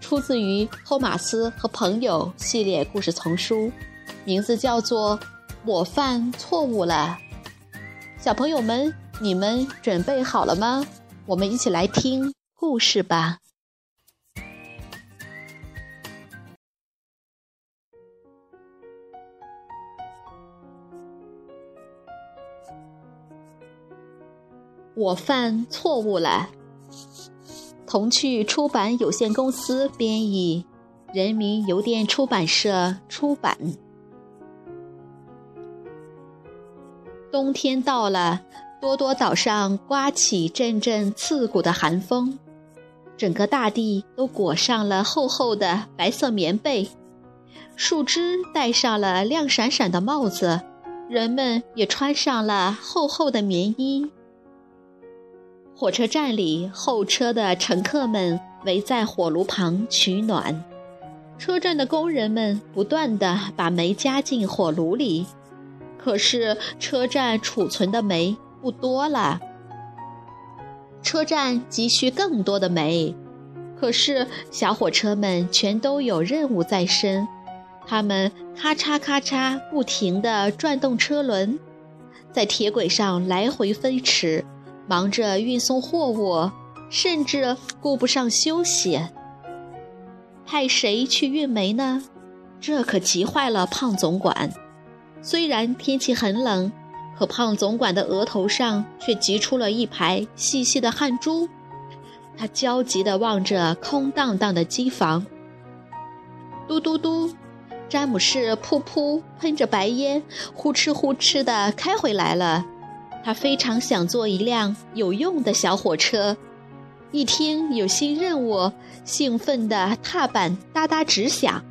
出自于《托马斯和朋友》系列故事丛书，名字叫做《我犯错误了》。小朋友们，你们准备好了吗？我们一起来听故事吧。我犯错误了。童趣出版有限公司编译，人民邮电出版社出版。冬天到了，多多岛上刮起阵阵刺骨的寒风，整个大地都裹上了厚厚的白色棉被，树枝戴上了亮闪闪的帽子，人们也穿上了厚厚的棉衣。火车站里，候车的乘客们围在火炉旁取暖。车站的工人们不断地把煤加进火炉里，可是车站储存的煤不多了。车站急需更多的煤，可是小火车们全都有任务在身，他们咔嚓咔嚓不停地转动车轮，在铁轨上来回飞驰。忙着运送货物，甚至顾不上休息。派谁去运煤呢？这可急坏了胖总管。虽然天气很冷，可胖总管的额头上却挤出了一排细细的汗珠。他焦急地望着空荡荡的机房。嘟嘟嘟，詹姆士噗噗喷着白烟，呼哧呼哧地开回来了。他非常想坐一辆有用的小火车，一听有新任务，兴奋的踏板哒哒直响。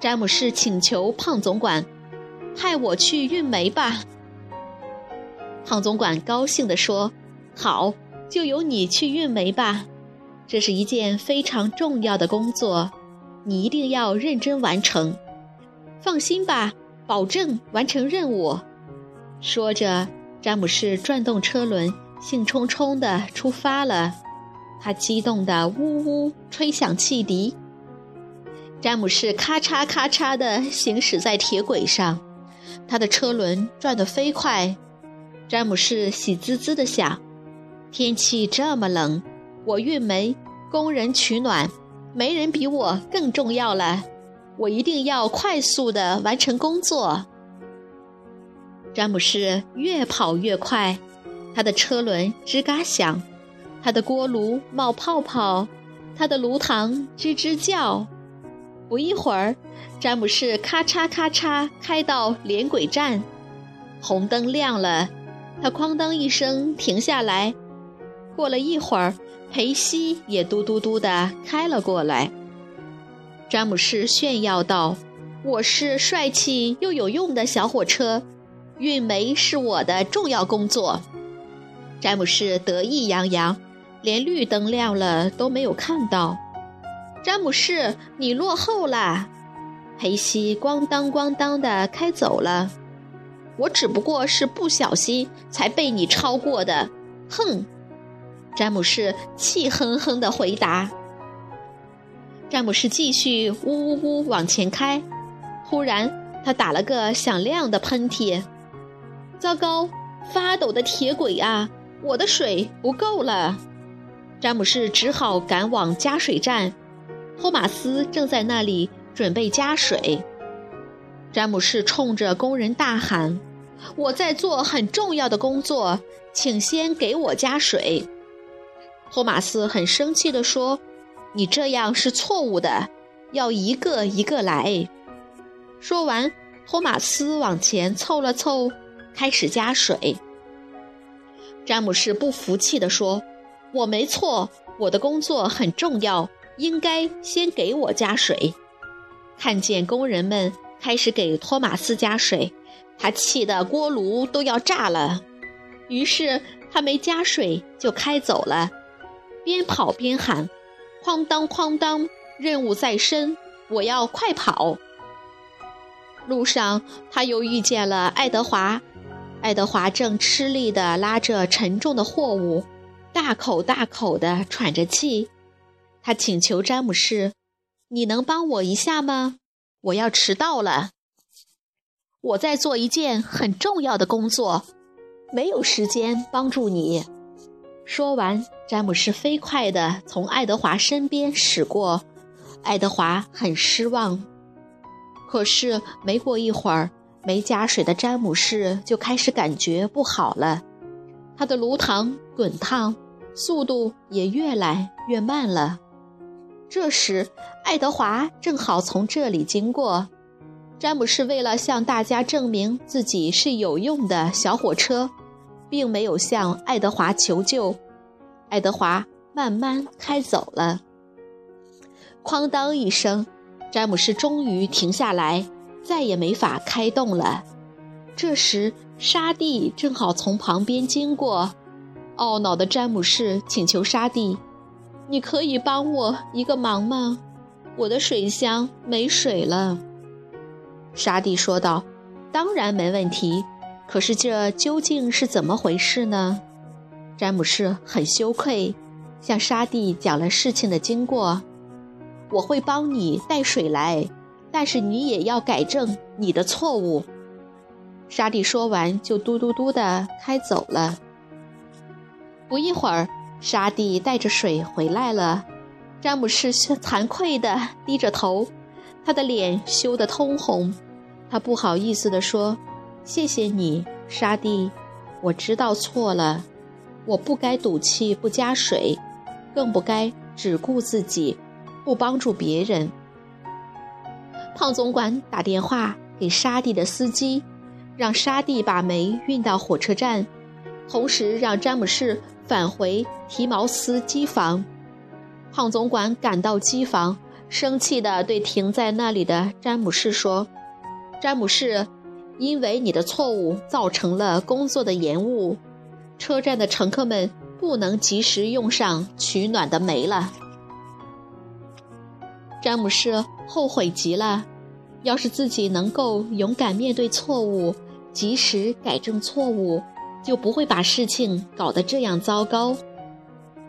詹姆士请求胖总管：“派我去运煤吧。”胖总管高兴地说：“好，就由你去运煤吧。这是一件非常重要的工作，你一定要认真完成。放心吧，保证完成任务。”说着。詹姆士转动车轮，兴冲冲地出发了。他激动地呜呜吹响汽笛。詹姆士咔嚓咔嚓地行驶在铁轨上，他的车轮转得飞快。詹姆士喜滋滋地想：天气这么冷，我运煤，工人取暖，没人比我更重要了。我一定要快速地完成工作。詹姆士越跑越快，他的车轮吱嘎响，他的锅炉冒泡泡，他的炉膛吱吱叫。不一会儿，詹姆士咔嚓咔嚓开到连轨站，红灯亮了，他哐当一声停下来。过了一会儿，裴西也嘟嘟嘟地开了过来。詹姆士炫耀道：“我是帅气又有用的小火车。”运煤是我的重要工作，詹姆士得意洋洋，连绿灯亮了都没有看到。詹姆士，你落后啦！裴西咣当咣当的开走了。我只不过是不小心才被你超过的。哼！詹姆士气哼哼的回答。詹姆士继续呜呜呜往前开，突然他打了个响亮的喷嚏。糟糕！发抖的铁轨啊，我的水不够了。詹姆士只好赶往加水站，托马斯正在那里准备加水。詹姆士冲着工人大喊：“我在做很重要的工作，请先给我加水。”托马斯很生气地说：“你这样是错误的，要一个一个来。”说完，托马斯往前凑了凑。开始加水。詹姆士不服气地说：“我没错，我的工作很重要，应该先给我加水。看见工人们开始给托马斯加水，他气得锅炉都要炸了。于是他没加水就开走了，边跑边喊：“哐当哐当，任务在身，我要快跑！”路上他又遇见了爱德华，爱德华正吃力地拉着沉重的货物，大口大口地喘着气。他请求詹姆士：“你能帮我一下吗？我要迟到了。我在做一件很重要的工作。”没有时间帮助你。说完，詹姆士飞快地从爱德华身边驶过。爱德华很失望。可是没过一会儿，没加水的詹姆士就开始感觉不好了。他的炉膛滚烫，速度也越来越慢了。这时，爱德华正好从这里经过。詹姆士为了向大家证明自己是有用的小火车。并没有向爱德华求救，爱德华慢慢开走了。哐当一声，詹姆士终于停下来，再也没法开动了。这时，沙地正好从旁边经过，懊恼的詹姆士请求沙地：“你可以帮我一个忙吗？我的水箱没水了。”沙地说道：“当然没问题。”可是这究竟是怎么回事呢？詹姆士很羞愧，向沙地讲了事情的经过。我会帮你带水来，但是你也要改正你的错误。沙地说完，就嘟嘟嘟地开走了。不一会儿，沙地带着水回来了。詹姆士惭愧地低着头，他的脸羞得通红。他不好意思地说。谢谢你，沙地，我知道错了，我不该赌气不加水，更不该只顾自己，不帮助别人。胖总管打电话给沙地的司机，让沙地把煤运到火车站，同时让詹姆士返回提毛斯机房。胖总管赶到机房，生气地对停在那里的詹姆士说：“詹姆士。”因为你的错误造成了工作的延误，车站的乘客们不能及时用上取暖的煤了。詹姆士后悔极了，要是自己能够勇敢面对错误，及时改正错误，就不会把事情搞得这样糟糕。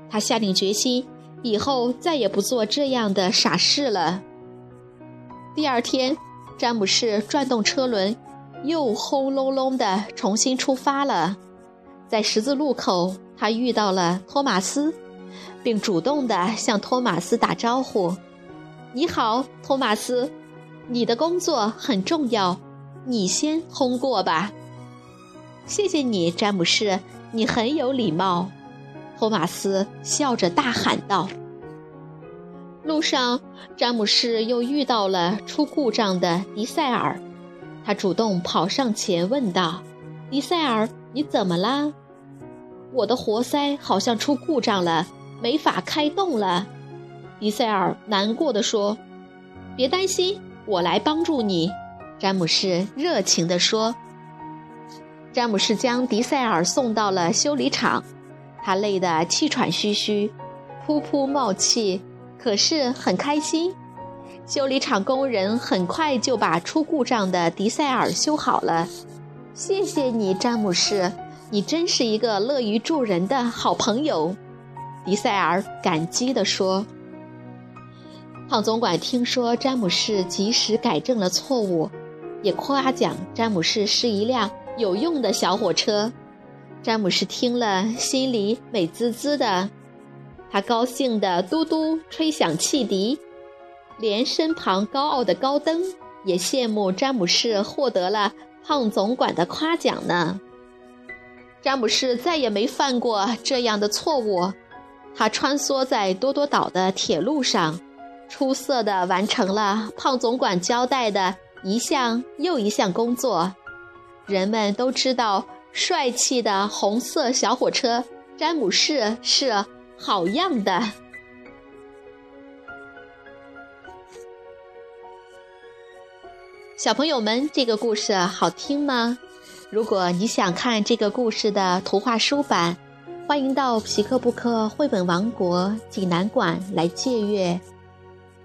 他下定决心，以后再也不做这样的傻事了。第二天，詹姆士转动车轮。又轰隆隆地重新出发了，在十字路口，他遇到了托马斯，并主动地向托马斯打招呼：“你好，托马斯，你的工作很重要，你先通过吧。”“谢谢你，詹姆士，你很有礼貌。”托马斯笑着大喊道。路上，詹姆士又遇到了出故障的迪塞尔。他主动跑上前问道：“迪塞尔，你怎么了？”“我的活塞好像出故障了，没法开动了。”迪塞尔难过的说。“别担心，我来帮助你。”詹姆士热情地说。詹姆士将迪塞尔送到了修理厂，他累得气喘吁吁，噗噗冒气，可是很开心。修理厂工人很快就把出故障的迪塞尔修好了。谢谢你，詹姆士，你真是一个乐于助人的好朋友。”迪塞尔感激地说。胖总管听说詹姆士及时改正了错误，也夸奖詹姆士是一辆有用的小火车。詹姆士听了，心里美滋滋的，他高兴地嘟嘟吹响汽笛。连身旁高傲的高登也羡慕詹姆士获得了胖总管的夸奖呢。詹姆士再也没犯过这样的错误，他穿梭在多多岛的铁路上，出色的完成了胖总管交代的一项又一项工作人们都知道帅气的红色小火车詹姆士是好样的。小朋友们这个故事好听吗？如果你想看这个故事的图画书版欢迎到皮克布克绘本王国济南馆来借阅。